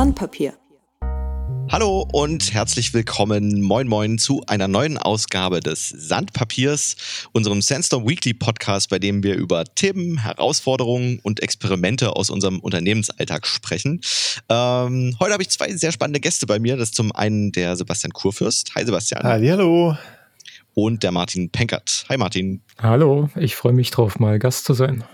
Sandpapier. Hallo und herzlich willkommen, moin moin, zu einer neuen Ausgabe des Sandpapiers, unserem Sandstorm Weekly Podcast, bei dem wir über Themen, Herausforderungen und Experimente aus unserem Unternehmensalltag sprechen. Ähm, heute habe ich zwei sehr spannende Gäste bei mir. Das ist zum einen der Sebastian Kurfürst. Hi Sebastian. Hallo. Und der Martin Penkert. Hi Martin. Hallo, ich freue mich drauf, mal Gast zu sein.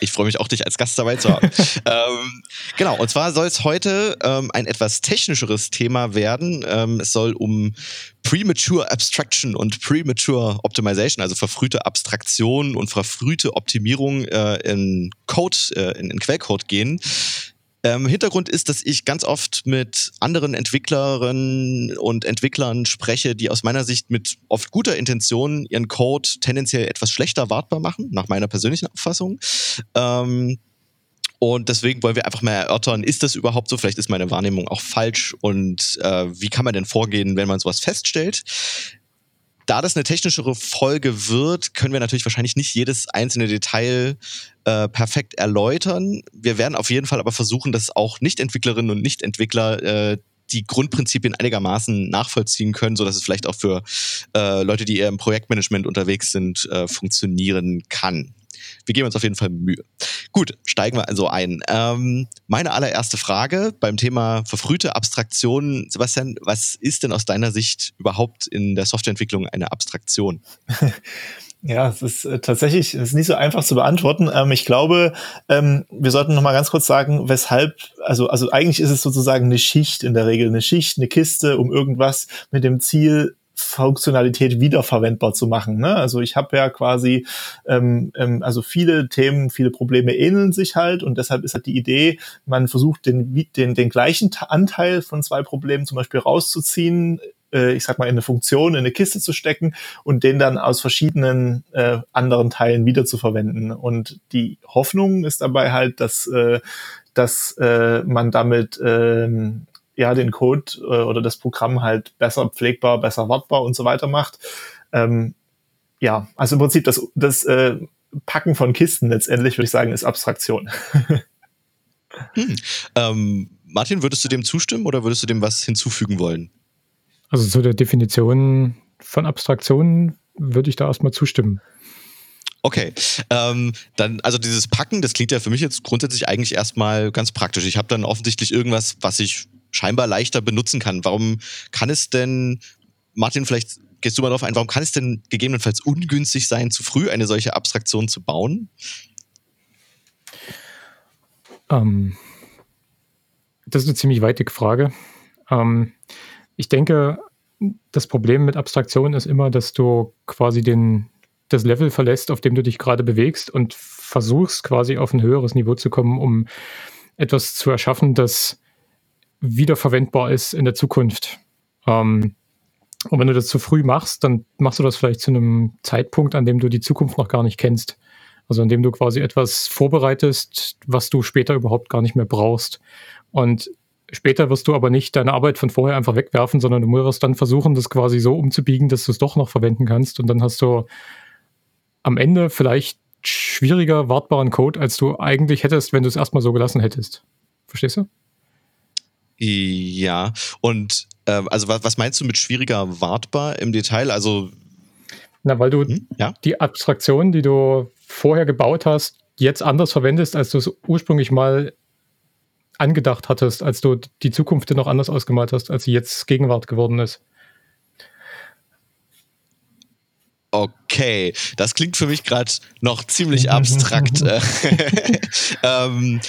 Ich freue mich auch, dich als Gast dabei zu haben. ähm, genau, und zwar soll es heute ähm, ein etwas technischeres Thema werden. Ähm, es soll um Premature Abstraction und Premature Optimization, also verfrühte Abstraktion und verfrühte Optimierung äh, in Code, äh, in, in Quellcode gehen. Ähm, Hintergrund ist, dass ich ganz oft mit anderen Entwicklerinnen und Entwicklern spreche, die aus meiner Sicht mit oft guter Intention ihren Code tendenziell etwas schlechter wartbar machen, nach meiner persönlichen Auffassung. Ähm, und deswegen wollen wir einfach mal erörtern, ist das überhaupt so? Vielleicht ist meine Wahrnehmung auch falsch. Und äh, wie kann man denn vorgehen, wenn man sowas feststellt? Da das eine technischere Folge wird, können wir natürlich wahrscheinlich nicht jedes einzelne Detail äh, perfekt erläutern. Wir werden auf jeden Fall aber versuchen, dass auch Nicht-Entwicklerinnen und Nicht-Entwickler äh, die Grundprinzipien einigermaßen nachvollziehen können, so dass es vielleicht auch für äh, Leute, die eher im Projektmanagement unterwegs sind, äh, funktionieren kann. Wir geben uns auf jeden Fall Mühe. Gut, steigen wir also ein. Ähm, meine allererste Frage beim Thema verfrühte Abstraktion. Sebastian, was ist denn aus deiner Sicht überhaupt in der Softwareentwicklung eine Abstraktion? Ja, es ist äh, tatsächlich es ist nicht so einfach zu beantworten. Ähm, ich glaube, ähm, wir sollten noch mal ganz kurz sagen, weshalb, also, also eigentlich ist es sozusagen eine Schicht in der Regel, eine Schicht, eine Kiste, um irgendwas mit dem Ziel Funktionalität wiederverwendbar zu machen. Ne? Also ich habe ja quasi, ähm, ähm, also viele Themen, viele Probleme ähneln sich halt und deshalb ist halt die Idee, man versucht den, den, den gleichen Anteil von zwei Problemen zum Beispiel rauszuziehen, äh, ich sag mal, in eine Funktion, in eine Kiste zu stecken und den dann aus verschiedenen äh, anderen Teilen wieder zu verwenden. Und die Hoffnung ist dabei halt, dass äh, dass äh, man damit ähm, ja den Code äh, oder das Programm halt besser pflegbar, besser wartbar und so weiter macht. Ähm, ja, also im Prinzip das, das äh, Packen von Kisten letztendlich, würde ich sagen, ist Abstraktion. hm. ähm, Martin, würdest du dem zustimmen oder würdest du dem was hinzufügen wollen? Also zu der Definition von Abstraktionen würde ich da erstmal zustimmen. Okay, ähm, dann, also dieses Packen, das klingt ja für mich jetzt grundsätzlich eigentlich erstmal ganz praktisch. Ich habe dann offensichtlich irgendwas, was ich scheinbar leichter benutzen kann. Warum kann es denn, Martin, vielleicht gehst du mal darauf ein, warum kann es denn gegebenenfalls ungünstig sein, zu früh eine solche Abstraktion zu bauen? Ähm, das ist eine ziemlich weitige Frage. Ähm, ich denke, das Problem mit Abstraktion ist immer, dass du quasi den, das Level verlässt, auf dem du dich gerade bewegst und versuchst quasi auf ein höheres Niveau zu kommen, um etwas zu erschaffen, das wiederverwendbar ist in der Zukunft. Ähm, und wenn du das zu früh machst, dann machst du das vielleicht zu einem Zeitpunkt, an dem du die Zukunft noch gar nicht kennst. Also an dem du quasi etwas vorbereitest, was du später überhaupt gar nicht mehr brauchst. Und später wirst du aber nicht deine Arbeit von vorher einfach wegwerfen, sondern du musst dann versuchen, das quasi so umzubiegen, dass du es doch noch verwenden kannst. Und dann hast du am Ende vielleicht schwieriger wartbaren Code, als du eigentlich hättest, wenn du es erstmal so gelassen hättest. Verstehst du? Ja, und äh, also was, was meinst du mit schwieriger wartbar im Detail? Also na, weil du hm? ja? die Abstraktion, die du vorher gebaut hast, jetzt anders verwendest, als du es ursprünglich mal angedacht hattest, als du die Zukunft noch anders ausgemalt hast, als sie jetzt Gegenwart geworden ist. Okay, das klingt für mich gerade noch ziemlich abstrakt. ähm,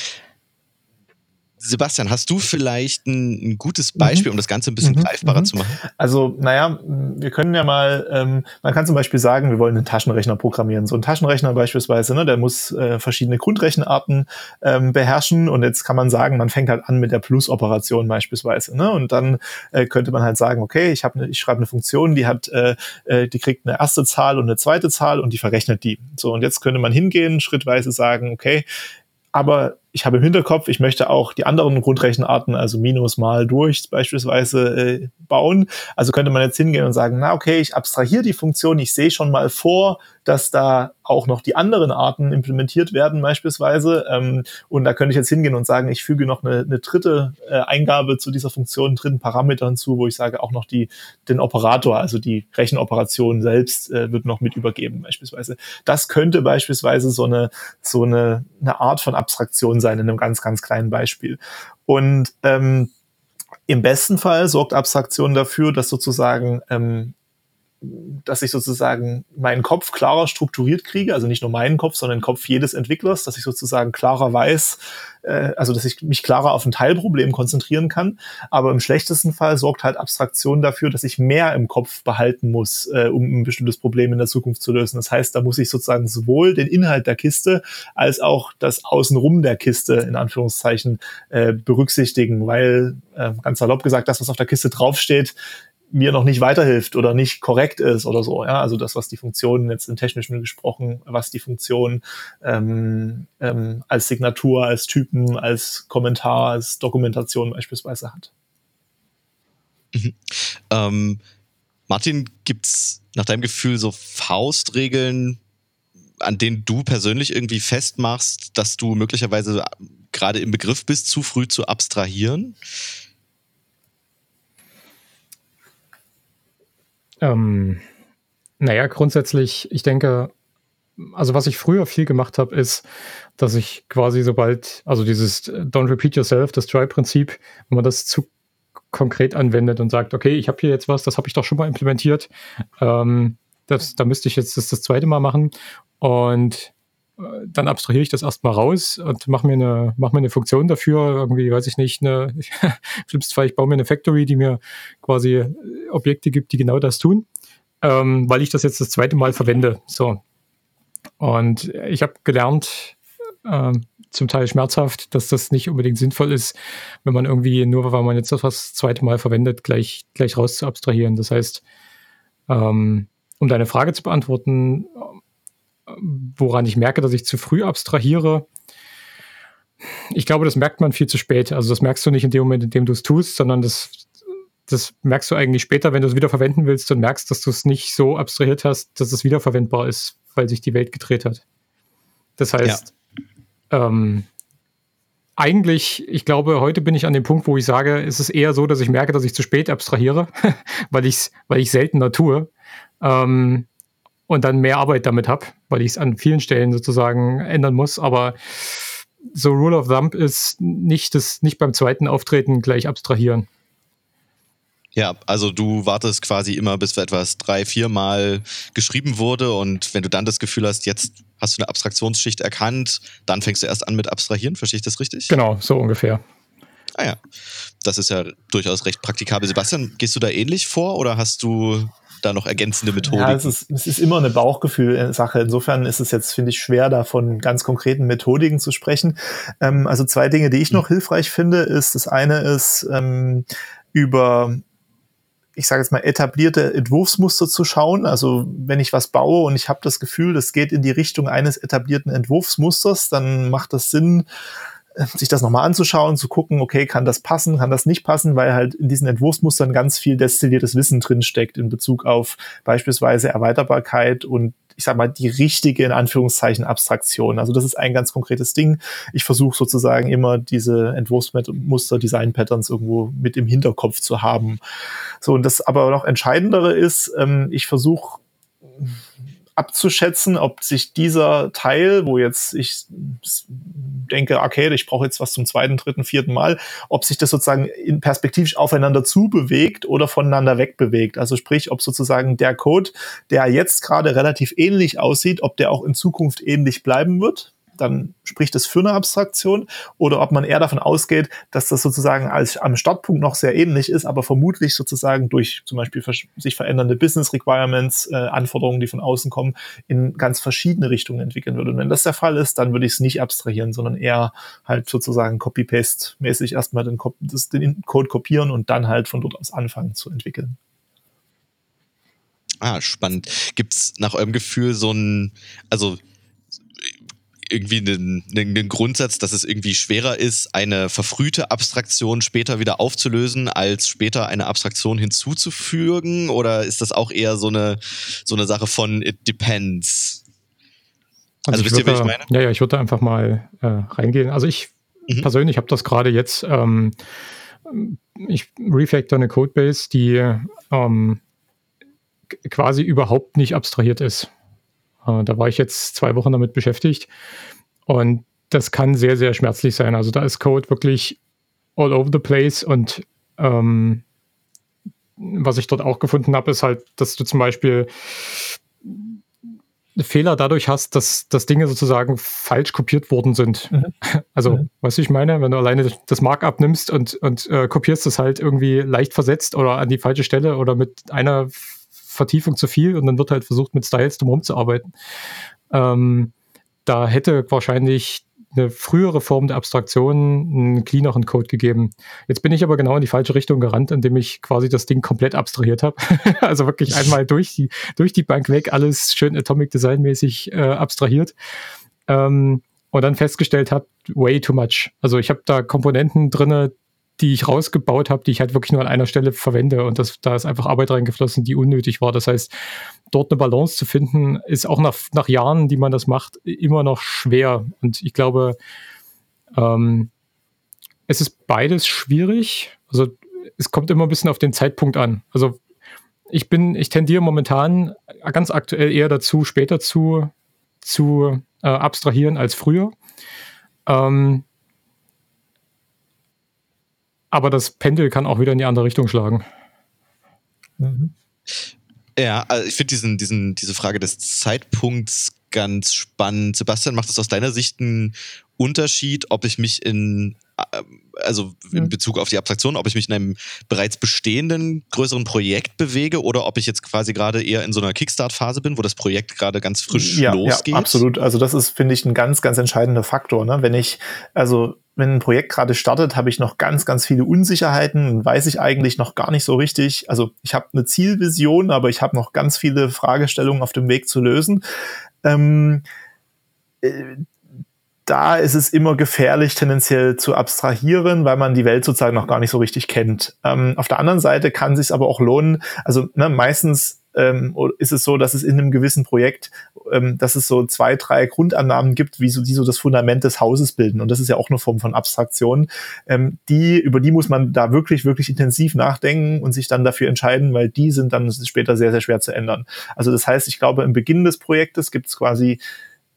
Sebastian, hast du vielleicht ein, ein gutes Beispiel, mhm. um das Ganze ein bisschen mhm. greifbarer mhm. zu machen? Also, naja, wir können ja mal, ähm, man kann zum Beispiel sagen, wir wollen einen Taschenrechner programmieren. So ein Taschenrechner beispielsweise, ne, der muss äh, verschiedene Grundrechenarten ähm, beherrschen und jetzt kann man sagen, man fängt halt an mit der Plus-Operation beispielsweise. Ne? Und dann äh, könnte man halt sagen, okay, ich, ne, ich schreibe eine Funktion, die hat, äh, äh, die kriegt eine erste Zahl und eine zweite Zahl und die verrechnet die. So, und jetzt könnte man hingehen, schrittweise sagen, okay, aber ich habe im Hinterkopf, ich möchte auch die anderen Grundrechenarten, also Minus mal durch beispielsweise, äh, bauen. Also könnte man jetzt hingehen und sagen, na okay, ich abstrahiere die Funktion, ich sehe schon mal vor, dass da auch noch die anderen Arten implementiert werden beispielsweise. Ähm, und da könnte ich jetzt hingehen und sagen, ich füge noch eine, eine dritte äh, Eingabe zu dieser Funktion, einen dritten Parameter hinzu, wo ich sage, auch noch die, den Operator, also die Rechenoperation selbst äh, wird noch mit übergeben beispielsweise. Das könnte beispielsweise so eine, so eine, eine Art von Abstraktion sein in einem ganz, ganz kleinen Beispiel. Und ähm, im besten Fall sorgt Abstraktion dafür, dass sozusagen ähm, dass ich sozusagen meinen Kopf klarer strukturiert kriege, also nicht nur meinen Kopf, sondern den Kopf jedes Entwicklers, dass ich sozusagen klarer weiß, äh, also dass ich mich klarer auf ein Teilproblem konzentrieren kann. Aber im schlechtesten Fall sorgt halt Abstraktion dafür, dass ich mehr im Kopf behalten muss, äh, um ein bestimmtes Problem in der Zukunft zu lösen. Das heißt, da muss ich sozusagen sowohl den Inhalt der Kiste als auch das Außenrum der Kiste in Anführungszeichen äh, berücksichtigen, weil äh, ganz salopp gesagt, das, was auf der Kiste draufsteht, mir noch nicht weiterhilft oder nicht korrekt ist oder so. Ja, also das, was die Funktion jetzt im Technischen gesprochen, was die Funktion ähm, ähm, als Signatur, als Typen, als Kommentar, als Dokumentation beispielsweise hat. Mhm. Ähm, Martin, gibt's nach deinem Gefühl so Faustregeln, an denen du persönlich irgendwie festmachst, dass du möglicherweise gerade im Begriff bist, zu früh zu abstrahieren? Ähm, naja, grundsätzlich, ich denke, also was ich früher viel gemacht habe, ist, dass ich quasi sobald, also dieses Don't repeat yourself, das Try-Prinzip, wenn man das zu konkret anwendet und sagt, okay, ich habe hier jetzt was, das habe ich doch schon mal implementiert, ähm, das, da müsste ich jetzt das, das zweite Mal machen. Und dann abstrahiere ich das erstmal raus und mache mir eine, mach mir eine Funktion dafür, irgendwie, weiß ich nicht, eine, schlimmsten Fall, ich baue mir eine Factory, die mir quasi äh, Objekte gibt, die genau das tun, ähm, weil ich das jetzt das zweite Mal verwende. So. Und ich habe gelernt, äh, zum Teil schmerzhaft, dass das nicht unbedingt sinnvoll ist, wenn man irgendwie nur, weil man jetzt das was zweite Mal verwendet, gleich, gleich raus zu abstrahieren. Das heißt, ähm, um deine Frage zu beantworten, woran ich merke, dass ich zu früh abstrahiere. Ich glaube, das merkt man viel zu spät. Also das merkst du nicht in dem Moment, in dem du es tust, sondern das, das merkst du eigentlich später, wenn du es wieder verwenden willst und merkst, dass du es nicht so abstrahiert hast, dass es wiederverwendbar ist, weil sich die Welt gedreht hat. Das heißt, ja. ähm, eigentlich, ich glaube, heute bin ich an dem Punkt, wo ich sage, es ist eher so, dass ich merke, dass ich zu spät abstrahiere, weil ich es weil ich seltener tue. Ähm, und dann mehr Arbeit damit habe, weil ich es an vielen Stellen sozusagen ändern muss. Aber so Rule of Thumb ist nicht das, nicht beim zweiten Auftreten gleich abstrahieren. Ja, also du wartest quasi immer, bis etwas drei, viermal geschrieben wurde und wenn du dann das Gefühl hast, jetzt hast du eine Abstraktionsschicht erkannt, dann fängst du erst an mit Abstrahieren, verstehe ich das richtig? Genau, so ungefähr. Ah ja, das ist ja durchaus recht praktikabel. Sebastian, gehst du da ähnlich vor oder hast du da noch ergänzende Methoden? Ja, es ist, es ist immer eine Bauchgefühl-Sache. Insofern ist es jetzt, finde ich, schwer, da von ganz konkreten Methodiken zu sprechen. Ähm, also zwei Dinge, die ich noch hilfreich finde, ist, das eine ist, ähm, über ich sage jetzt mal, etablierte Entwurfsmuster zu schauen. Also wenn ich was baue und ich habe das Gefühl, das geht in die Richtung eines etablierten Entwurfsmusters, dann macht das Sinn, sich das nochmal anzuschauen, zu gucken, okay, kann das passen, kann das nicht passen, weil halt in diesen Entwurfsmustern ganz viel destilliertes Wissen drinsteckt in Bezug auf beispielsweise Erweiterbarkeit und ich sag mal, die richtige, in Anführungszeichen, Abstraktion. Also das ist ein ganz konkretes Ding. Ich versuche sozusagen immer diese Entwurfsmuster, Design-Patterns irgendwo mit im Hinterkopf zu haben. So, und das aber noch entscheidendere ist, ähm, ich versuche abzuschätzen, ob sich dieser Teil, wo jetzt ich denke, okay, ich brauche jetzt was zum zweiten, dritten, vierten Mal, ob sich das sozusagen in perspektivisch aufeinander zubewegt oder voneinander wegbewegt. Also sprich, ob sozusagen der Code, der jetzt gerade relativ ähnlich aussieht, ob der auch in Zukunft ähnlich bleiben wird dann spricht es für eine Abstraktion oder ob man eher davon ausgeht, dass das sozusagen als am Startpunkt noch sehr ähnlich ist, aber vermutlich sozusagen durch zum Beispiel sich verändernde Business Requirements, äh, Anforderungen, die von außen kommen, in ganz verschiedene Richtungen entwickeln würde. Und wenn das der Fall ist, dann würde ich es nicht abstrahieren, sondern eher halt sozusagen Copy-Paste-mäßig erstmal den, den Code kopieren und dann halt von dort aus anfangen zu entwickeln. Ah, spannend. Gibt es nach eurem Gefühl so ein, also irgendwie einen, einen Grundsatz, dass es irgendwie schwerer ist, eine verfrühte Abstraktion später wieder aufzulösen, als später eine Abstraktion hinzuzufügen? Oder ist das auch eher so eine, so eine Sache von it depends? Also, also wisst ihr, wie ich meine? Ja, ja, ich würde einfach mal äh, reingehen. Also ich mhm. persönlich habe das gerade jetzt, ähm, ich refactor eine Codebase, die ähm, quasi überhaupt nicht abstrahiert ist. Äh, da war ich jetzt zwei Wochen damit beschäftigt und das kann sehr, sehr schmerzlich sein. Also da ist Code wirklich all over the place und ähm, was ich dort auch gefunden habe, ist halt, dass du zum Beispiel Fehler dadurch hast, dass, dass Dinge sozusagen falsch kopiert worden sind. Mhm. Also, mhm. du, ich meine, wenn du alleine das Markup nimmst und, und äh, kopierst es halt irgendwie leicht versetzt oder an die falsche Stelle oder mit einer Vertiefung zu viel und dann wird halt versucht, mit Styles drumherum zu arbeiten. Ähm, da hätte wahrscheinlich eine frühere Form der Abstraktion einen cleaneren Code gegeben. Jetzt bin ich aber genau in die falsche Richtung gerannt, indem ich quasi das Ding komplett abstrahiert habe. also wirklich einmal durch die, durch die Bank weg, alles schön Atomic Design mäßig äh, abstrahiert. Ähm, und dann festgestellt habe, way too much. Also ich habe da Komponenten drinne, die ich rausgebaut habe, die ich halt wirklich nur an einer Stelle verwende. Und das, da ist einfach Arbeit reingeflossen, die unnötig war. Das heißt, dort eine Balance zu finden, ist auch nach, nach Jahren, die man das macht, immer noch schwer. Und ich glaube, ähm, es ist beides schwierig. Also es kommt immer ein bisschen auf den Zeitpunkt an. Also ich bin, ich tendiere momentan ganz aktuell eher dazu, später zu, zu äh, abstrahieren als früher. Ähm, aber das Pendel kann auch wieder in die andere Richtung schlagen. Mhm. Ja, also ich finde diesen, diesen, diese Frage des Zeitpunkts ganz spannend. Sebastian, macht es aus deiner Sicht einen Unterschied, ob ich mich in, also in mhm. Bezug auf die Abstraktion, ob ich mich in einem bereits bestehenden größeren Projekt bewege oder ob ich jetzt quasi gerade eher in so einer Kickstart-Phase bin, wo das Projekt gerade ganz frisch ja, losgeht? Ja, absolut. Also das ist, finde ich, ein ganz, ganz entscheidender Faktor. Ne? Wenn ich, also wenn ein Projekt gerade startet, habe ich noch ganz, ganz viele Unsicherheiten, weiß ich eigentlich noch gar nicht so richtig. Also ich habe eine Zielvision, aber ich habe noch ganz viele Fragestellungen auf dem Weg zu lösen. Ähm, äh, da ist es immer gefährlich, tendenziell zu abstrahieren, weil man die Welt sozusagen noch gar nicht so richtig kennt. Ähm, auf der anderen Seite kann sich aber auch lohnen, also ne, meistens ähm, ist es so, dass es in einem gewissen Projekt, ähm, dass es so zwei, drei Grundannahmen gibt, wie so, die so das Fundament des Hauses bilden. Und das ist ja auch eine Form von Abstraktion. Ähm, die, über die muss man da wirklich, wirklich intensiv nachdenken und sich dann dafür entscheiden, weil die sind dann später sehr, sehr schwer zu ändern. Also das heißt, ich glaube, im Beginn des Projektes gibt es quasi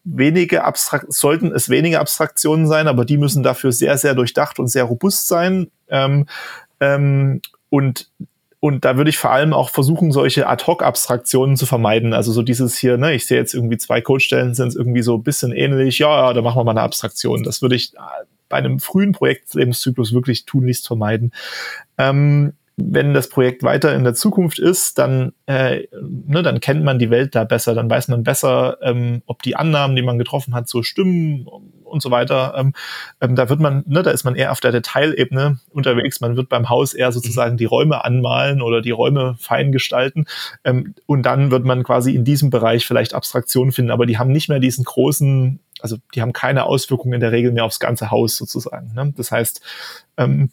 wenige Abstrakt sollten es wenige Abstraktionen sein, aber die müssen dafür sehr, sehr durchdacht und sehr robust sein. Ähm, ähm, und und da würde ich vor allem auch versuchen, solche Ad-Hoc-Abstraktionen zu vermeiden. Also so dieses hier, ne, ich sehe jetzt irgendwie zwei Codestellen, sind irgendwie so ein bisschen ähnlich, ja, ja, da machen wir mal eine Abstraktion. Das würde ich bei einem frühen Projektlebenszyklus wirklich tunlichst vermeiden. Ähm, wenn das Projekt weiter in der Zukunft ist, dann, äh, ne, dann kennt man die Welt da besser, dann weiß man besser, ähm, ob die Annahmen, die man getroffen hat, so stimmen und so weiter. Ähm, ähm, da wird man, ne, da ist man eher auf der Detailebene unterwegs. Man wird beim Haus eher sozusagen die Räume anmalen oder die Räume fein gestalten. Ähm, und dann wird man quasi in diesem Bereich vielleicht Abstraktionen finden, aber die haben nicht mehr diesen großen, also die haben keine Auswirkungen in der Regel mehr aufs ganze Haus sozusagen. Ne? Das heißt, ähm,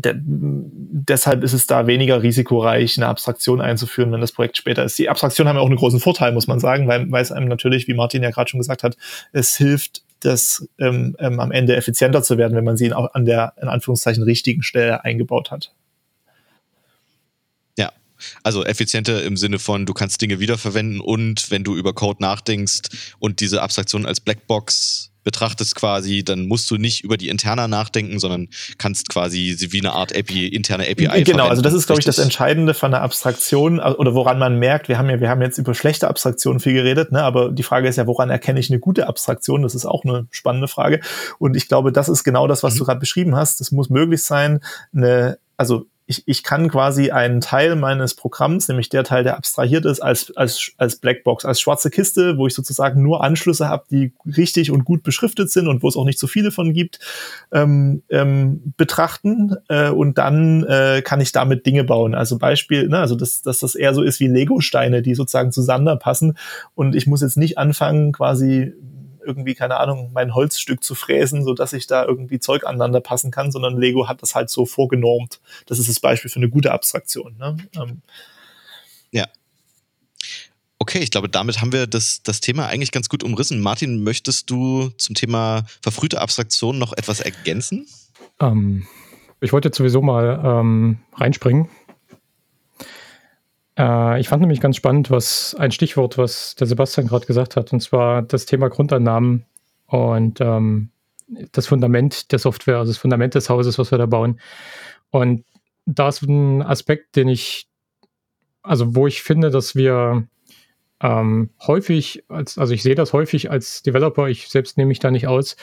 de deshalb ist es da weniger risikoreich, eine Abstraktion einzuführen, wenn das Projekt später ist. Die Abstraktionen haben ja auch einen großen Vorteil, muss man sagen, weil, weil es einem natürlich, wie Martin ja gerade schon gesagt hat, es hilft, das ähm, ähm, am Ende effizienter zu werden, wenn man sie auch an der, in Anführungszeichen, richtigen Stelle eingebaut hat. Ja, also effizienter im Sinne von, du kannst Dinge wiederverwenden und wenn du über Code nachdenkst und diese Abstraktion als Blackbox betrachtest quasi, dann musst du nicht über die Interna nachdenken, sondern kannst quasi wie eine Art API, interne API Genau, verwenden. also das ist, glaube ich, das Entscheidende von der Abstraktion oder woran man merkt, wir haben ja, wir haben jetzt über schlechte Abstraktionen viel geredet, ne, aber die Frage ist ja, woran erkenne ich eine gute Abstraktion? Das ist auch eine spannende Frage. Und ich glaube, das ist genau das, was mhm. du gerade beschrieben hast. Es muss möglich sein, eine, also ich, ich kann quasi einen Teil meines Programms, nämlich der Teil, der abstrahiert ist, als, als, als Blackbox, als schwarze Kiste, wo ich sozusagen nur Anschlüsse habe, die richtig und gut beschriftet sind und wo es auch nicht so viele von gibt, ähm, ähm, betrachten. Äh, und dann äh, kann ich damit Dinge bauen. Also Beispiel, ne, also dass, dass das eher so ist wie Lego-Steine, die sozusagen zueinander passen. Und ich muss jetzt nicht anfangen, quasi irgendwie, keine Ahnung, mein Holzstück zu fräsen, so dass ich da irgendwie Zeug aneinander passen kann, sondern Lego hat das halt so vorgenormt. Das ist das Beispiel für eine gute Abstraktion. Ne? Ähm. Ja. Okay, ich glaube, damit haben wir das, das Thema eigentlich ganz gut umrissen. Martin, möchtest du zum Thema verfrühte Abstraktion noch etwas ergänzen? Ähm, ich wollte jetzt sowieso mal ähm, reinspringen. Äh, ich fand nämlich ganz spannend, was ein Stichwort, was der Sebastian gerade gesagt hat, und zwar das Thema Grundannahmen und ähm, das Fundament der Software, also das Fundament des Hauses, was wir da bauen. Und da ist ein Aspekt, den ich, also wo ich finde, dass wir ähm, häufig, als, also ich sehe das häufig als Developer, ich selbst nehme mich da nicht aus,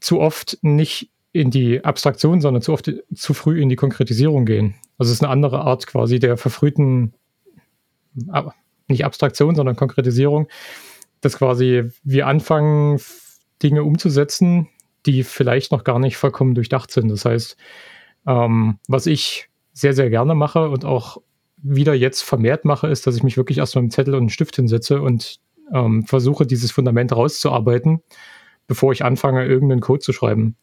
zu oft nicht in die Abstraktion, sondern zu oft zu früh in die Konkretisierung gehen. Also es ist eine andere Art quasi der verfrühten, nicht Abstraktion, sondern Konkretisierung, dass quasi wir anfangen, Dinge umzusetzen, die vielleicht noch gar nicht vollkommen durchdacht sind. Das heißt, ähm, was ich sehr, sehr gerne mache und auch wieder jetzt vermehrt mache, ist, dass ich mich wirklich erstmal mit Zettel und einen Stift hinsetze und ähm, versuche, dieses Fundament rauszuarbeiten, bevor ich anfange, irgendeinen Code zu schreiben.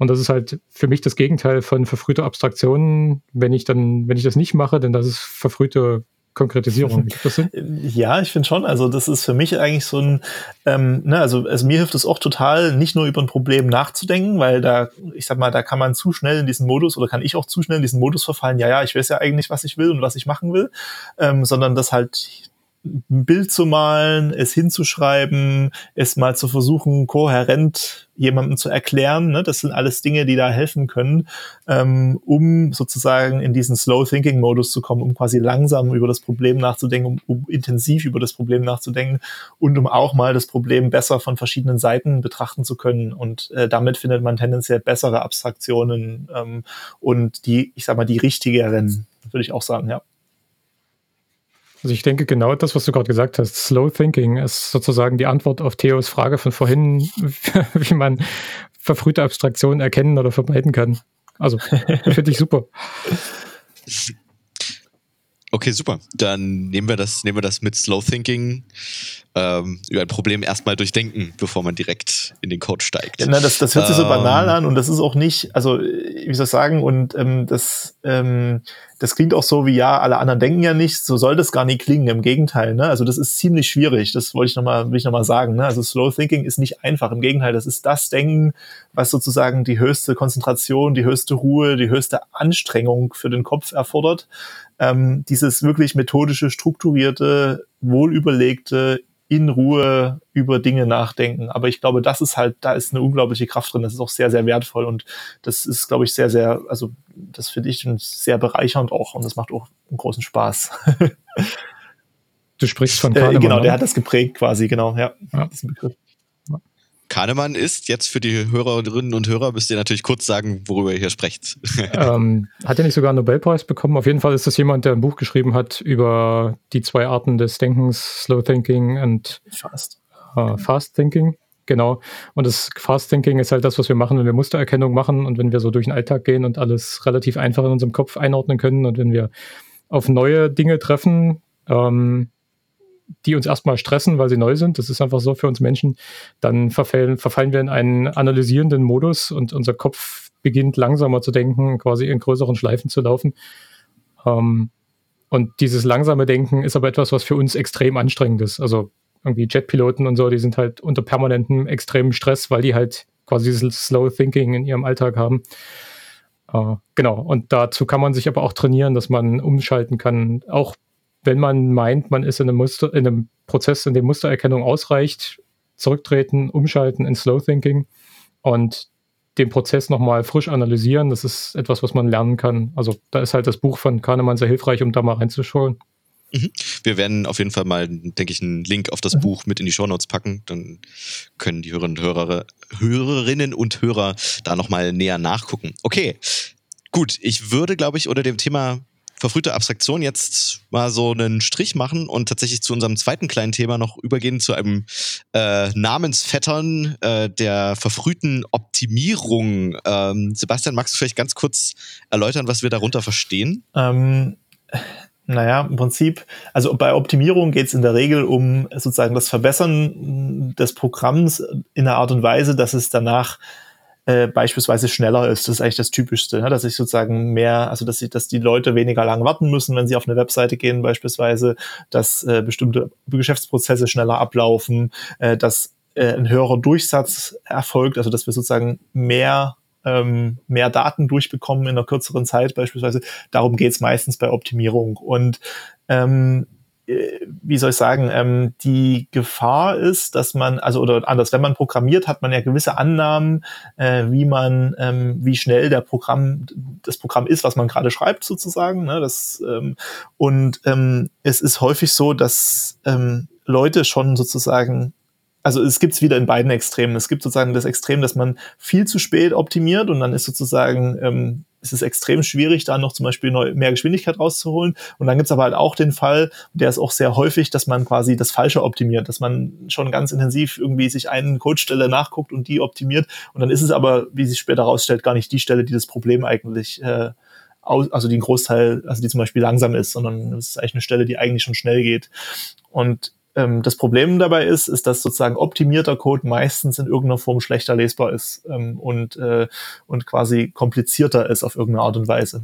Und das ist halt für mich das Gegenteil von verfrühter Abstraktion. Wenn ich dann, wenn ich das nicht mache, denn das ist verfrühte Konkretisierung. Ja, ich finde schon. Also das ist für mich eigentlich so ein, ähm, ne, also, also mir hilft es auch total, nicht nur über ein Problem nachzudenken, weil da, ich sag mal, da kann man zu schnell in diesen Modus oder kann ich auch zu schnell in diesen Modus verfallen, ja, ja, ich weiß ja eigentlich, was ich will und was ich machen will, ähm, sondern das halt ein Bild zu malen, es hinzuschreiben, es mal zu versuchen, kohärent jemandem zu erklären. Ne? Das sind alles Dinge, die da helfen können, ähm, um sozusagen in diesen Slow-Thinking-Modus zu kommen, um quasi langsam über das Problem nachzudenken, um, um, intensiv über das Problem nachzudenken und um auch mal das Problem besser von verschiedenen Seiten betrachten zu können. Und äh, damit findet man tendenziell bessere Abstraktionen ähm, und die, ich sag mal, die richtigeren, würde ich auch sagen, ja. Also ich denke genau das, was du gerade gesagt hast, Slow Thinking ist sozusagen die Antwort auf Theos Frage von vorhin, wie man verfrühte Abstraktionen erkennen oder vermeiden kann. Also finde ich super. Okay, super. Dann nehmen wir das, nehmen wir das mit Slow Thinking ähm, über ein Problem erstmal durchdenken, bevor man direkt in den Code steigt. Ja, na, das, das hört sich so banal ähm, an und das ist auch nicht, also wie soll ich sagen, und ähm, das, ähm, das klingt auch so wie, ja, alle anderen denken ja nicht, so soll das gar nicht klingen, im Gegenteil, ne? Also das ist ziemlich schwierig, das wollte ich nochmal, will ich nochmal sagen, ne? Also Slow Thinking ist nicht einfach, im Gegenteil, das ist das Denken, was sozusagen die höchste Konzentration, die höchste Ruhe, die höchste Anstrengung für den Kopf erfordert ähm, dieses wirklich methodische, strukturierte, wohlüberlegte, in Ruhe über Dinge nachdenken. Aber ich glaube, das ist halt, da ist eine unglaubliche Kraft drin. Das ist auch sehr, sehr wertvoll und das ist, glaube ich, sehr, sehr, also das finde ich sehr bereichernd auch und das macht auch einen großen Spaß. Du sprichst von Kahnemann. Äh, genau, der ne? hat das geprägt quasi, genau, ja, ja. diesen Begriff. Kahnemann ist, jetzt für die Hörerinnen und Hörer, müsst ihr natürlich kurz sagen, worüber ihr hier sprecht. Ähm, hat er nicht sogar einen Nobelpreis bekommen? Auf jeden Fall ist das jemand, der ein Buch geschrieben hat über die zwei Arten des Denkens, Slow Thinking und Fast, äh, Fast Thinking. Genau. Und das Fast Thinking ist halt das, was wir machen, wenn wir Mustererkennung machen und wenn wir so durch den Alltag gehen und alles relativ einfach in unserem Kopf einordnen können und wenn wir auf neue Dinge treffen, ähm, die uns erstmal stressen, weil sie neu sind, das ist einfach so für uns Menschen, dann verfallen, verfallen wir in einen analysierenden Modus und unser Kopf beginnt langsamer zu denken, quasi in größeren Schleifen zu laufen. Ähm, und dieses langsame Denken ist aber etwas, was für uns extrem anstrengend ist. Also irgendwie Jetpiloten und so, die sind halt unter permanentem extremen Stress, weil die halt quasi dieses Slow Thinking in ihrem Alltag haben. Uh, genau, und dazu kann man sich aber auch trainieren, dass man umschalten kann, auch wenn man meint, man ist in einem, Muster, in einem Prozess, in dem Mustererkennung ausreicht, zurücktreten, umschalten in Slow Thinking und den Prozess nochmal frisch analysieren. Das ist etwas, was man lernen kann. Also da ist halt das Buch von Kahnemann sehr hilfreich, um da mal reinzuschauen. Mhm. Wir werden auf jeden Fall mal, denke ich, einen Link auf das. Buch mit in die Shownotes packen. Dann können die Hörerinnen und Hörer, Hörerinnen und Hörer da nochmal näher nachgucken. Okay, gut. Ich würde, glaube ich, unter dem Thema verfrühte Abstraktion jetzt mal so einen Strich machen und tatsächlich zu unserem zweiten kleinen Thema noch übergehen, zu einem äh, Namensvettern äh, der verfrühten Optimierung. Ähm, Sebastian, magst du vielleicht ganz kurz erläutern, was wir darunter verstehen? Ähm, naja, im Prinzip, also bei Optimierung geht es in der Regel um sozusagen das Verbessern des Programms in einer Art und Weise, dass es danach äh, beispielsweise schneller ist. Das ist eigentlich das Typischste, ne? dass ich sozusagen mehr, also dass, ich, dass die Leute weniger lang warten müssen, wenn sie auf eine Webseite gehen beispielsweise, dass äh, bestimmte Geschäftsprozesse schneller ablaufen, äh, dass äh, ein höherer Durchsatz erfolgt, also dass wir sozusagen mehr ähm, mehr Daten durchbekommen in einer kürzeren Zeit beispielsweise. Darum geht's meistens bei Optimierung. Und ähm, äh, wie soll ich sagen, ähm, die Gefahr ist, dass man, also oder anders, wenn man programmiert, hat man ja gewisse Annahmen, äh, wie man, ähm, wie schnell der Programm, das Programm ist, was man gerade schreibt, sozusagen. Ne? Das, ähm, und ähm, es ist häufig so, dass ähm, Leute schon sozusagen also es gibt es wieder in beiden Extremen. Es gibt sozusagen das Extrem, dass man viel zu spät optimiert und dann ist sozusagen ähm, es ist extrem schwierig, da noch zum Beispiel neu, mehr Geschwindigkeit rauszuholen. Und dann gibt's aber halt auch den Fall, der ist auch sehr häufig, dass man quasi das Falsche optimiert, dass man schon ganz intensiv irgendwie sich einen Codestelle nachguckt und die optimiert. Und dann ist es aber, wie sich später herausstellt, gar nicht die Stelle, die das Problem eigentlich äh, also die ein Großteil, also die zum Beispiel langsam ist, sondern es ist eigentlich eine Stelle, die eigentlich schon schnell geht. Und ähm, das Problem dabei ist, ist, dass sozusagen optimierter Code meistens in irgendeiner Form schlechter lesbar ist ähm, und, äh, und quasi komplizierter ist auf irgendeine Art und Weise.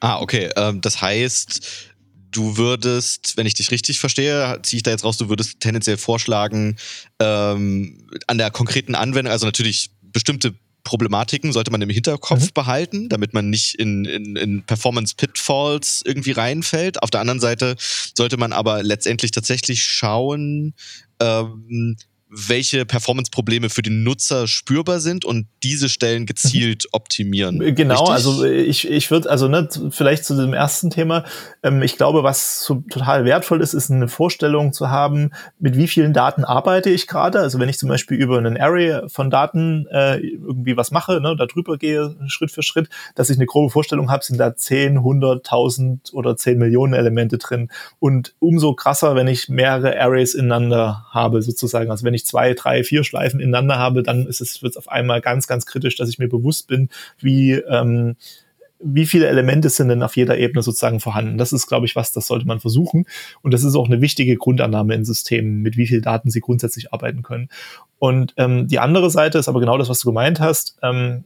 Ah, okay. Ähm, das heißt, du würdest, wenn ich dich richtig verstehe, ziehe ich da jetzt raus, du würdest tendenziell vorschlagen, ähm, an der konkreten Anwendung, also natürlich bestimmte Problematiken sollte man im Hinterkopf mhm. behalten, damit man nicht in, in, in Performance-Pitfalls irgendwie reinfällt. Auf der anderen Seite sollte man aber letztendlich tatsächlich schauen, ähm, welche Performance-Probleme für den Nutzer spürbar sind und diese Stellen gezielt optimieren. Genau, Richtig? also ich, ich würde, also ne, vielleicht zu dem ersten Thema, ähm, ich glaube, was so total wertvoll ist, ist eine Vorstellung zu haben, mit wie vielen Daten arbeite ich gerade. Also wenn ich zum Beispiel über einen Array von Daten äh, irgendwie was mache, ne, da drüber gehe, Schritt für Schritt, dass ich eine grobe Vorstellung habe, sind da 10, 100, 1000 oder 10 Millionen Elemente drin. Und umso krasser, wenn ich mehrere Arrays ineinander habe, sozusagen. Also wenn ich zwei, drei, vier Schleifen ineinander habe, dann ist es, wird es auf einmal ganz, ganz kritisch, dass ich mir bewusst bin, wie, ähm, wie viele Elemente sind denn auf jeder Ebene sozusagen vorhanden? Das ist, glaube ich, was, das sollte man versuchen. Und das ist auch eine wichtige Grundannahme in Systemen, mit wie viel Daten sie grundsätzlich arbeiten können. Und ähm, die andere Seite ist aber genau das, was du gemeint hast. Ähm,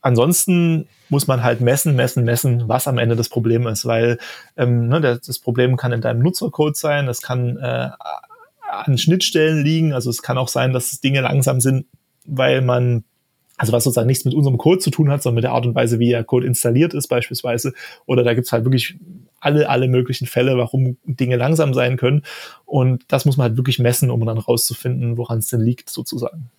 ansonsten muss man halt messen, messen, messen, was am Ende das Problem ist, weil ähm, ne, das Problem kann in deinem Nutzercode sein, das kann äh, an Schnittstellen liegen. Also es kann auch sein, dass Dinge langsam sind, weil man also was sozusagen nichts mit unserem Code zu tun hat, sondern mit der Art und Weise, wie der Code installiert ist beispielsweise. Oder da gibt's halt wirklich alle, alle möglichen Fälle, warum Dinge langsam sein können. Und das muss man halt wirklich messen, um dann rauszufinden, woran es denn liegt sozusagen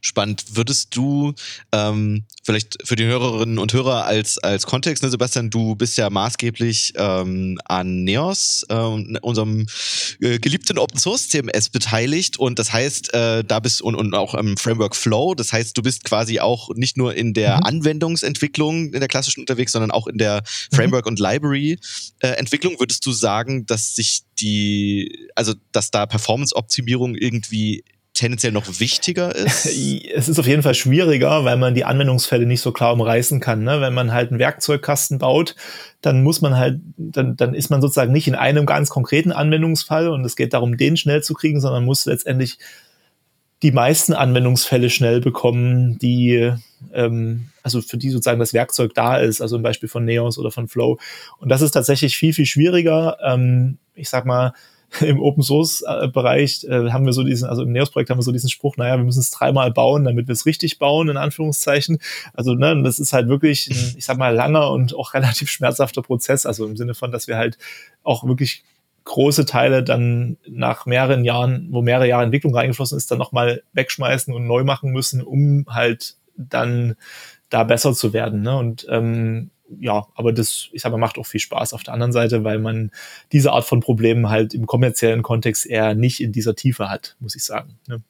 spannend. Würdest du ähm, vielleicht für die Hörerinnen und Hörer als, als Kontext, ne, Sebastian, du bist ja maßgeblich ähm, an Neos, äh, unserem äh, geliebten Open Source CMS beteiligt und das heißt, äh, da bist und, und auch im Framework Flow, das heißt, du bist quasi auch nicht nur in der mhm. Anwendungsentwicklung in der klassischen unterwegs, sondern auch in der mhm. Framework- und Library-Entwicklung. Äh, Würdest du sagen, dass sich die, also dass da Performance-Optimierung irgendwie tendenziell noch wichtiger ist? Es ist auf jeden Fall schwieriger, weil man die Anwendungsfälle nicht so klar umreißen kann. Ne? Wenn man halt einen Werkzeugkasten baut, dann muss man halt, dann, dann ist man sozusagen nicht in einem ganz konkreten Anwendungsfall und es geht darum, den schnell zu kriegen, sondern muss letztendlich die meisten Anwendungsfälle schnell bekommen, die ähm, also für die sozusagen das Werkzeug da ist, also ein Beispiel von Neos oder von Flow. Und das ist tatsächlich viel, viel schwieriger. Ähm, ich sag mal, im Open Source äh, Bereich äh, haben wir so diesen, also im Neos Projekt haben wir so diesen Spruch, naja, wir müssen es dreimal bauen, damit wir es richtig bauen, in Anführungszeichen. Also, ne, das ist halt wirklich, ein, ich sag mal, langer und auch relativ schmerzhafter Prozess, also im Sinne von, dass wir halt auch wirklich große Teile dann nach mehreren Jahren, wo mehrere Jahre Entwicklung reingeflossen ist, dann nochmal wegschmeißen und neu machen müssen, um halt dann da besser zu werden. Ne? Und ähm, ja, aber das, ich sag mal, macht auch viel Spaß auf der anderen Seite, weil man diese Art von Problemen halt im kommerziellen Kontext eher nicht in dieser Tiefe hat, muss ich sagen. Ne?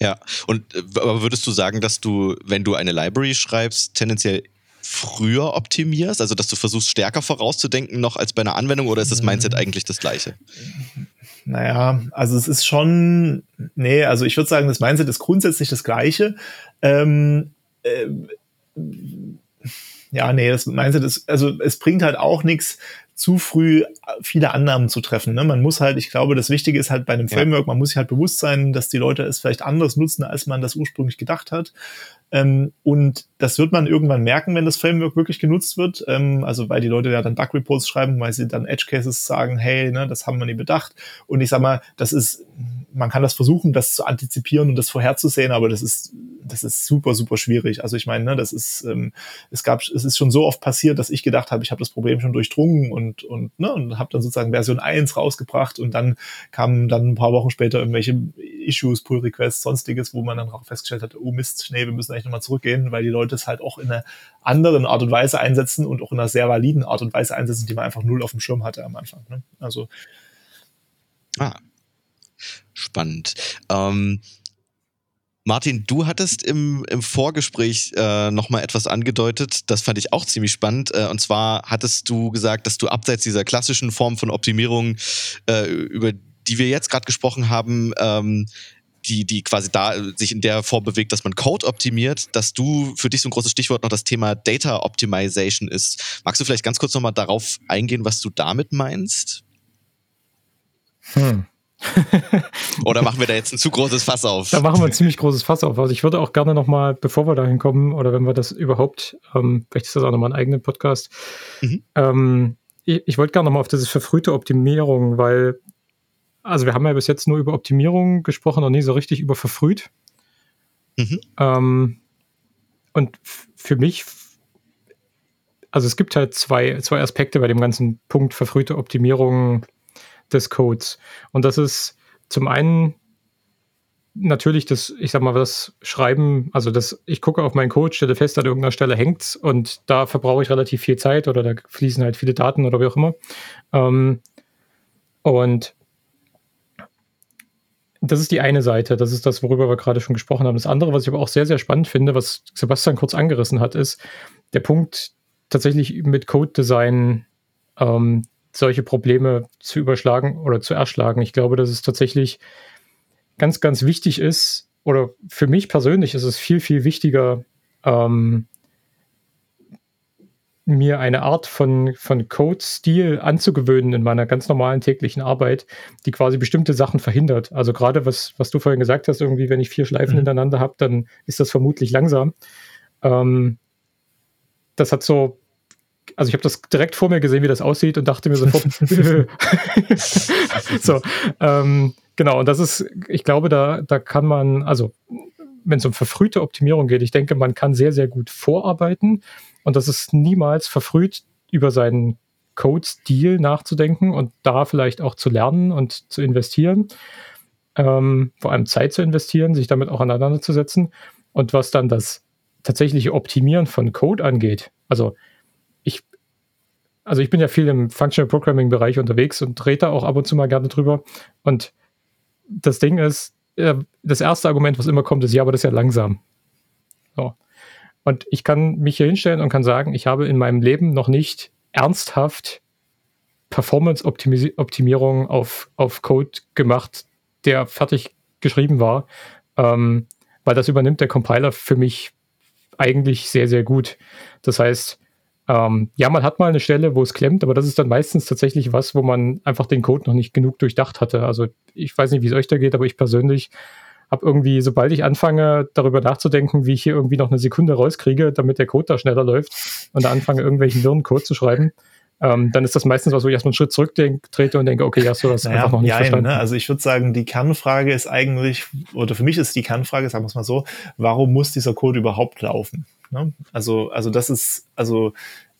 Ja, und äh, aber würdest du sagen, dass du, wenn du eine Library schreibst, tendenziell früher optimierst, also dass du versuchst, stärker vorauszudenken noch als bei einer Anwendung oder ist das Mindset eigentlich das gleiche? Naja, also es ist schon, nee, also ich würde sagen, das Mindset ist grundsätzlich das gleiche. Ähm, äh, ja, nee, das meinst du, das, also es bringt halt auch nichts, zu früh viele Annahmen zu treffen. Ne? Man muss halt, ich glaube, das Wichtige ist halt bei einem Framework, man muss sich halt bewusst sein, dass die Leute es vielleicht anders nutzen, als man das ursprünglich gedacht hat. Ähm, und das wird man irgendwann merken, wenn das Framework wirklich genutzt wird. Ähm, also weil die Leute ja dann Bug Reports schreiben, weil sie dann Edge Cases sagen, hey, ne, das haben wir nie bedacht. Und ich sag mal, das ist, man kann das versuchen, das zu antizipieren und das vorherzusehen, aber das ist, das ist super, super schwierig. Also ich meine, ne, das ist, ähm, es gab, es ist schon so oft passiert, dass ich gedacht habe, ich habe das Problem schon durchdrungen und und ne, und habe dann sozusagen Version 1 rausgebracht und dann kamen dann ein paar Wochen später irgendwelche Issues, Pull Requests, sonstiges, wo man dann auch festgestellt hat, oh Mist, nee, wir müssen eigentlich nochmal zurückgehen, weil die Leute es halt auch in einer anderen Art und Weise einsetzen und auch in einer sehr validen Art und Weise einsetzen, die man einfach null auf dem Schirm hatte am Anfang. Ne? Also ah, spannend. Ähm, Martin, du hattest im, im Vorgespräch äh, nochmal etwas angedeutet, das fand ich auch ziemlich spannend. Äh, und zwar hattest du gesagt, dass du abseits dieser klassischen Form von Optimierung, äh, über die wir jetzt gerade gesprochen haben, ähm, die, die quasi da sich in der Form bewegt, dass man Code optimiert, dass du für dich so ein großes Stichwort noch das Thema Data Optimization ist. Magst du vielleicht ganz kurz nochmal darauf eingehen, was du damit meinst? Hm. oder machen wir da jetzt ein zu großes Fass auf? Da machen wir ein ziemlich großes Fass auf. Also ich würde auch gerne nochmal, bevor wir dahin kommen, oder wenn wir das überhaupt, ähm, vielleicht ist das auch nochmal ein eigener Podcast, mhm. ähm, ich, ich wollte gerne nochmal auf diese verfrühte Optimierung, weil, also wir haben ja bis jetzt nur über Optimierung gesprochen und nie so richtig über verfrüht. Mhm. Ähm, und für mich, also es gibt halt zwei, zwei Aspekte bei dem ganzen Punkt verfrühte Optimierung des Codes. Und das ist zum einen natürlich das, ich sag mal, das Schreiben, also das, ich gucke auf meinen Code, stelle fest, an irgendeiner Stelle hängt's und da verbrauche ich relativ viel Zeit oder da fließen halt viele Daten oder wie auch immer. Ähm, und das ist die eine Seite, das ist das, worüber wir gerade schon gesprochen haben. Das andere, was ich aber auch sehr, sehr spannend finde, was Sebastian kurz angerissen hat, ist der Punkt, tatsächlich mit Code-Design ähm, solche Probleme zu überschlagen oder zu erschlagen. Ich glaube, dass es tatsächlich ganz, ganz wichtig ist, oder für mich persönlich ist es viel, viel wichtiger, ähm, mir eine Art von, von Code-Stil anzugewöhnen in meiner ganz normalen täglichen Arbeit, die quasi bestimmte Sachen verhindert. Also gerade was, was du vorhin gesagt hast, irgendwie, wenn ich vier Schleifen mhm. hintereinander habe, dann ist das vermutlich langsam. Ähm, das hat so also ich habe das direkt vor mir gesehen, wie das aussieht und dachte mir sofort, so, ähm, genau, und das ist, ich glaube, da, da kann man, also wenn es um verfrühte Optimierung geht, ich denke, man kann sehr, sehr gut vorarbeiten und das ist niemals verfrüht, über seinen Code-Stil nachzudenken und da vielleicht auch zu lernen und zu investieren, ähm, vor allem Zeit zu investieren, sich damit auch auseinanderzusetzen und was dann das tatsächliche Optimieren von Code angeht, also also ich bin ja viel im Functional Programming Bereich unterwegs und rede da auch ab und zu mal gerne drüber. Und das Ding ist, äh, das erste Argument, was immer kommt, ist, ja, aber das ist ja langsam. So. Und ich kann mich hier hinstellen und kann sagen, ich habe in meinem Leben noch nicht ernsthaft Performance-Optimierung auf, auf Code gemacht, der fertig geschrieben war, ähm, weil das übernimmt der Compiler für mich eigentlich sehr, sehr gut. Das heißt, ähm, ja, man hat mal eine Stelle, wo es klemmt, aber das ist dann meistens tatsächlich was, wo man einfach den Code noch nicht genug durchdacht hatte. Also ich weiß nicht, wie es euch da geht, aber ich persönlich habe irgendwie, sobald ich anfange, darüber nachzudenken, wie ich hier irgendwie noch eine Sekunde rauskriege, damit der Code da schneller läuft und da anfange, irgendwelchen wirren Code zu schreiben, ähm, dann ist das meistens was, wo ich erstmal einen Schritt zurücktrete und denke, okay, hast du das naja, einfach noch nicht nein, verstanden. Ne? Also ich würde sagen, die Kernfrage ist eigentlich, oder für mich ist die Kernfrage, sagen wir es mal so, warum muss dieser Code überhaupt laufen? Ne? Also, also das ist, also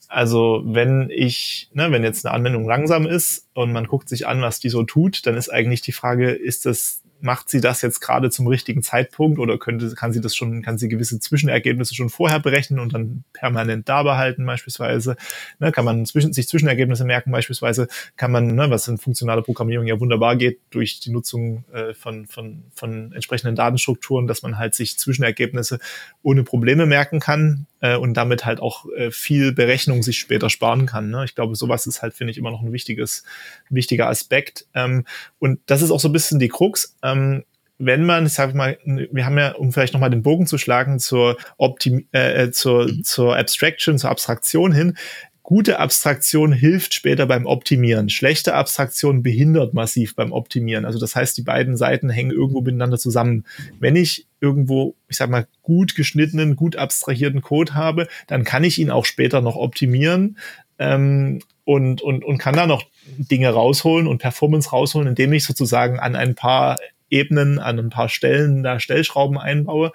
also wenn ich, ne, wenn jetzt eine Anwendung langsam ist und man guckt sich an, was die so tut, dann ist eigentlich die Frage, ist das macht sie das jetzt gerade zum richtigen Zeitpunkt oder könnte, kann sie das schon, kann sie gewisse Zwischenergebnisse schon vorher berechnen und dann permanent da behalten beispielsweise? Ne, kann man zwischen, sich Zwischenergebnisse merken beispielsweise? Kann man, ne, was in funktionaler Programmierung ja wunderbar geht, durch die Nutzung äh, von, von, von entsprechenden Datenstrukturen, dass man halt sich Zwischenergebnisse ohne Probleme merken kann äh, und damit halt auch äh, viel Berechnung sich später sparen kann. Ne? Ich glaube, sowas ist halt, finde ich, immer noch ein wichtiges, wichtiger Aspekt. Ähm, und das ist auch so ein bisschen die Krux. Ähm, wenn man, ich sag mal, wir haben ja, um vielleicht nochmal den Bogen zu schlagen zur, Optim äh, äh zur, mhm. zur Abstraction, zur Abstraktion hin, Gute Abstraktion hilft später beim Optimieren. Schlechte Abstraktion behindert massiv beim Optimieren. Also das heißt, die beiden Seiten hängen irgendwo miteinander zusammen. Wenn ich irgendwo, ich sag mal, gut geschnittenen, gut abstrahierten Code habe, dann kann ich ihn auch später noch optimieren ähm, und, und, und kann da noch Dinge rausholen und Performance rausholen, indem ich sozusagen an ein paar Ebenen, an ein paar Stellen da Stellschrauben einbaue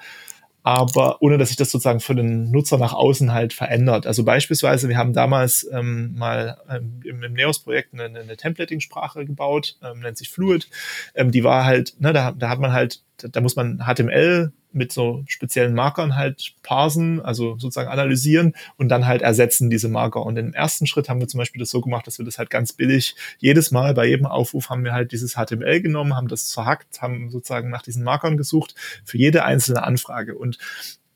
aber ohne dass sich das sozusagen für den Nutzer nach außen halt verändert. Also beispielsweise, wir haben damals ähm, mal ähm, im, Neos-Projekt eine, eine Templating-Sprache gebaut, ähm, nennt sich Fluid. Ähm, die war halt, ne, da, da hat man halt, da, muss man HTML mit so speziellen Markern halt parsen, also sozusagen analysieren und dann halt ersetzen diese Marker. Und im ersten Schritt haben wir zum Beispiel das so gemacht, dass wir das halt ganz billig jedes Mal bei jedem Aufruf haben wir halt dieses HTML genommen, haben das zerhackt, haben sozusagen nach diesen Markern gesucht für jede einzelne Anfrage. Und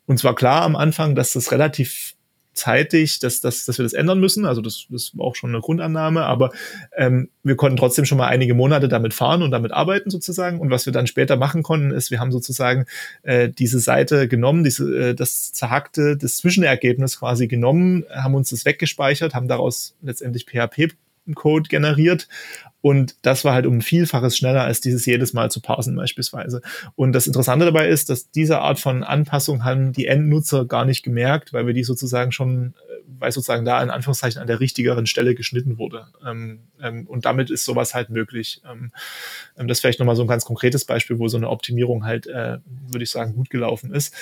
uns war klar am Anfang, dass das relativ zeitig, dass, dass, dass wir das ändern müssen. Also das, das war auch schon eine Grundannahme, aber ähm, wir konnten trotzdem schon mal einige Monate damit fahren und damit arbeiten sozusagen. Und was wir dann später machen konnten, ist, wir haben sozusagen äh, diese Seite genommen, diese, äh, das zerhackte, das Zwischenergebnis quasi genommen, haben uns das weggespeichert, haben daraus letztendlich PHP Code generiert und das war halt um ein Vielfaches schneller, als dieses jedes Mal zu parsen beispielsweise. Und das Interessante dabei ist, dass diese Art von Anpassung haben die Endnutzer gar nicht gemerkt, weil wir die sozusagen schon, äh, weil sozusagen da in Anführungszeichen an der richtigeren Stelle geschnitten wurde. Ähm, ähm, und damit ist sowas halt möglich. Ähm, das ist vielleicht nochmal so ein ganz konkretes Beispiel, wo so eine Optimierung halt, äh, würde ich sagen, gut gelaufen ist.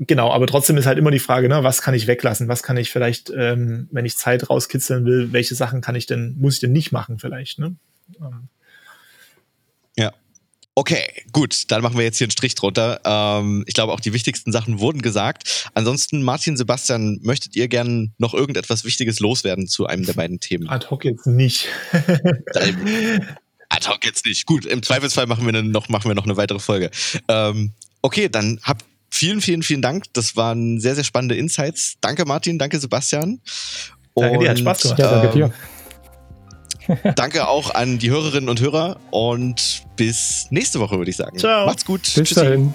Genau, aber trotzdem ist halt immer die Frage, ne, was kann ich weglassen? Was kann ich vielleicht, ähm, wenn ich Zeit rauskitzeln will, welche Sachen kann ich denn, muss ich denn nicht machen vielleicht, ne? Ähm. Ja. Okay, gut, dann machen wir jetzt hier einen Strich drunter. Ähm, ich glaube, auch die wichtigsten Sachen wurden gesagt. Ansonsten, Martin, Sebastian, möchtet ihr gern noch irgendetwas Wichtiges loswerden zu einem der beiden Themen? Ad hoc jetzt nicht. Ad hoc jetzt nicht. Gut, im Zweifelsfall machen wir noch, machen wir noch eine weitere Folge. Ähm, okay, dann habt vielen, vielen, vielen Dank. Das waren sehr, sehr spannende Insights. Danke, Martin. Danke, Sebastian. Und, danke dir, hat Spaß gemacht. Ja, danke dir. danke auch an die Hörerinnen und Hörer und bis nächste Woche, würde ich sagen. Ciao. Macht's gut. Bis Tschüssi. dahin.